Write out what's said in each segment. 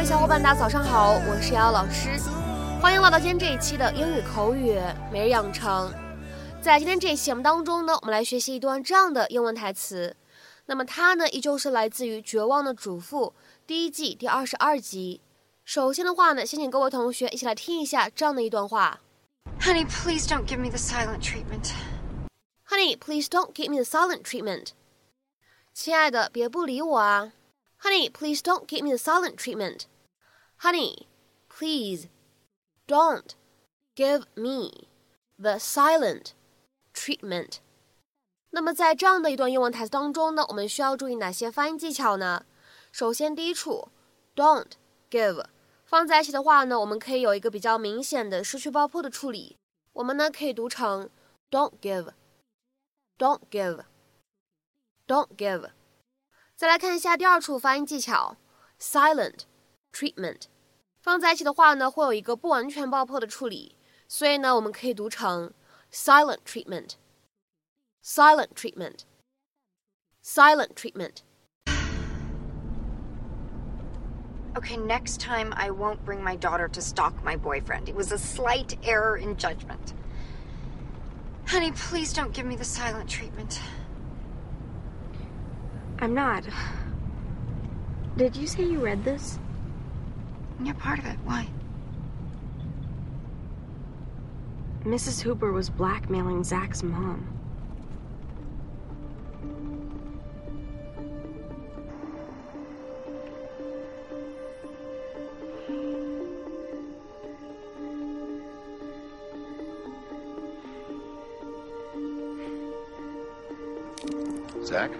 位小伙伴，大家早上好，我是瑶瑶老师，欢迎来到今天这一期的英语口语每日养成。在今天这一期节目当中呢，我们来学习一段这样的英文台词。那么它呢，依旧是来自于《绝望的主妇》第一季第二十二集。首先的话呢，先请各位同学一起来听一下这样的一段话：Honey, please don't give me the silent treatment. Honey, please don't give me the silent treatment. 亲爱的，别不理我啊。Honey, please don't give me the silent treatment. Honey, please don't give me the silent treatment. 那么在这样的一段英文台词当中呢，我们需要注意哪些发音技巧呢？首先，第一处 don't give 放在一起的话呢，我们可以有一个比较明显的失去爆破的处理。我们呢可以读成 don't give，don't give，don't give。 再来看一下第二处发音技巧，silent treatment，放在一起的话呢，会有一个不完全爆破的处理，所以呢，我们可以读成 silent treatment，silent treatment，silent treatment。Okay, next time I won't bring my daughter to stalk my boyfriend. It was a slight error in judgment. Honey, please don't give me the silent treatment. I'm not. Did you say you read this? You're part of it. Why? Mrs. Huber was blackmailing Zach's mom. Zach?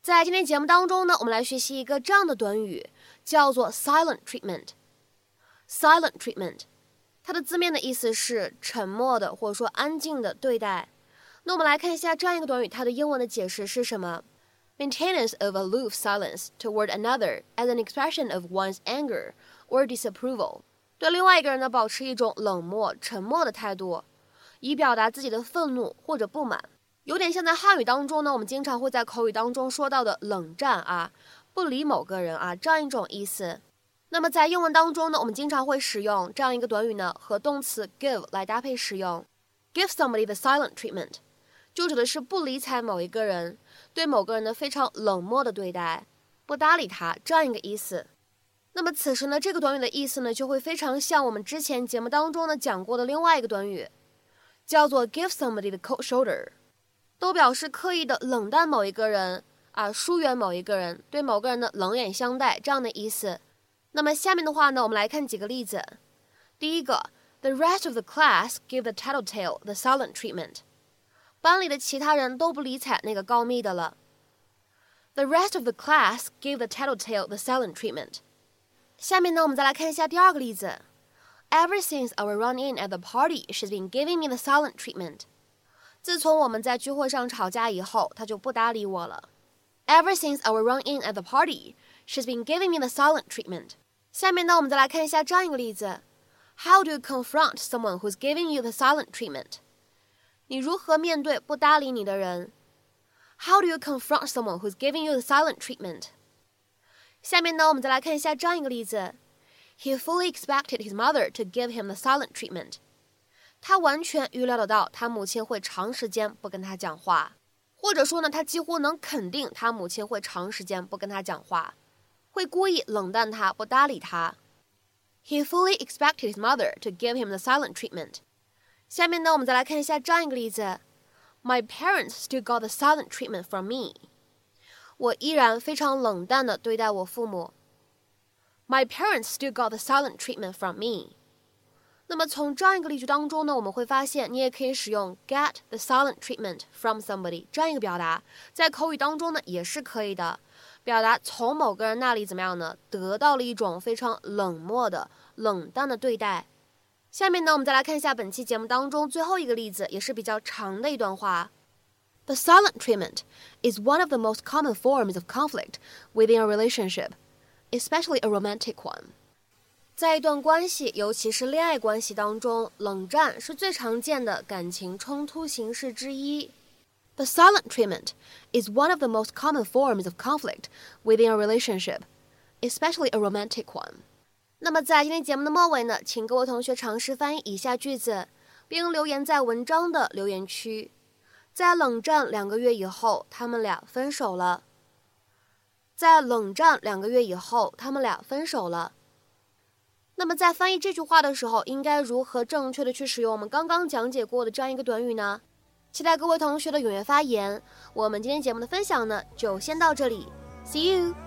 在今天节目当中呢，我们来学习一个这样的短语，叫做 silent treatment。silent treatment，它的字面的意思是沉默的或者说安静的对待。那我们来看一下这样一个短语，它的英文的解释是什么？Maintenance of aloof silence toward another as an expression of one's anger or disapproval，对另外一个人呢保持一种冷漠、沉默的态度，以表达自己的愤怒或者不满，有点像在汉语当中呢，我们经常会在口语当中说到的冷战啊，不理某个人啊这样一种意思。那么在英文当中呢，我们经常会使用这样一个短语呢，和动词 give 来搭配使用，give somebody the silent treatment，就指的是不理睬某一个人，对某个人呢非常冷漠的对待，不搭理他这样一个意思。那么此时呢，这个短语的意思呢，就会非常像我们之前节目当中呢讲过的另外一个短语，叫做 give somebody the cold shoulder，都表示刻意的冷淡某一个人啊，疏远某一个人，对某个人的冷眼相待这样的意思。那么下面的话呢，我们来看几个例子。第一个，the rest of the class give the tattletale the silent treatment，班里的其他人都不理睬那个告密的了。The rest of the class give the tattletale the silent treatment。下面呢，我们再来看一下第二个例子。Ever since our run-in at the party, she's been giving me the silent treatment. 自从我们在聚会上吵架以后，她就不搭理我了。Ever since our run-in at the party, she's been giving me the silent treatment. 下面呢，我们再来看一下这样一个例子：How do you confront someone who's giving you the silent treatment？你如何面对不搭理你的人？How do you confront someone who's giving you the silent treatment？ 下面呢，我们再来看一下这样一个例子：He fully expected his mother to give him the silent treatment。他完全预料得到他母亲会长时间不跟他讲话，或者说呢，他几乎能肯定他母亲会长时间不跟他讲话，会故意冷淡他，不搭理他。He fully expected his mother to give him the silent treatment。下面呢，我们再来看一下这样一个例子：My parents still got the silent treatment from me。 我依然非常冷淡地对待我父母。My parents still got the silent treatment from me。那么从这样一个例句当中呢，我们会发现，你也可以使用 get the silent treatment from somebody 这样一个表达，在口语当中呢也是可以的，表达从某个人那里怎么样呢，得到了一种非常冷漠的、冷淡的对待。下面呢，我们再来看一下本期节目当中最后一个例子，也是比较长的一段话。The silent treatment is one of the most common forms of conflict within a relationship, especially a romantic one. 在一段关系，尤其是恋爱关系当中，冷战是最常见的感情冲突形式之一。The silent treatment is one of the most common forms of conflict within a relationship, especially a romantic one. 那么在今天节目的末尾呢，请各位同学尝试翻译以下句子，并留言在文章的留言区。 在冷战两个月以后，他们俩分手了。在冷战两个月以后，他们俩分手了。那么在翻译这句话的时候，应该如何正确的去使用我们刚刚讲解过的这样一个短语呢？期待各位同学的踊跃发言。我们今天节目的分享呢，就先到这里，See you。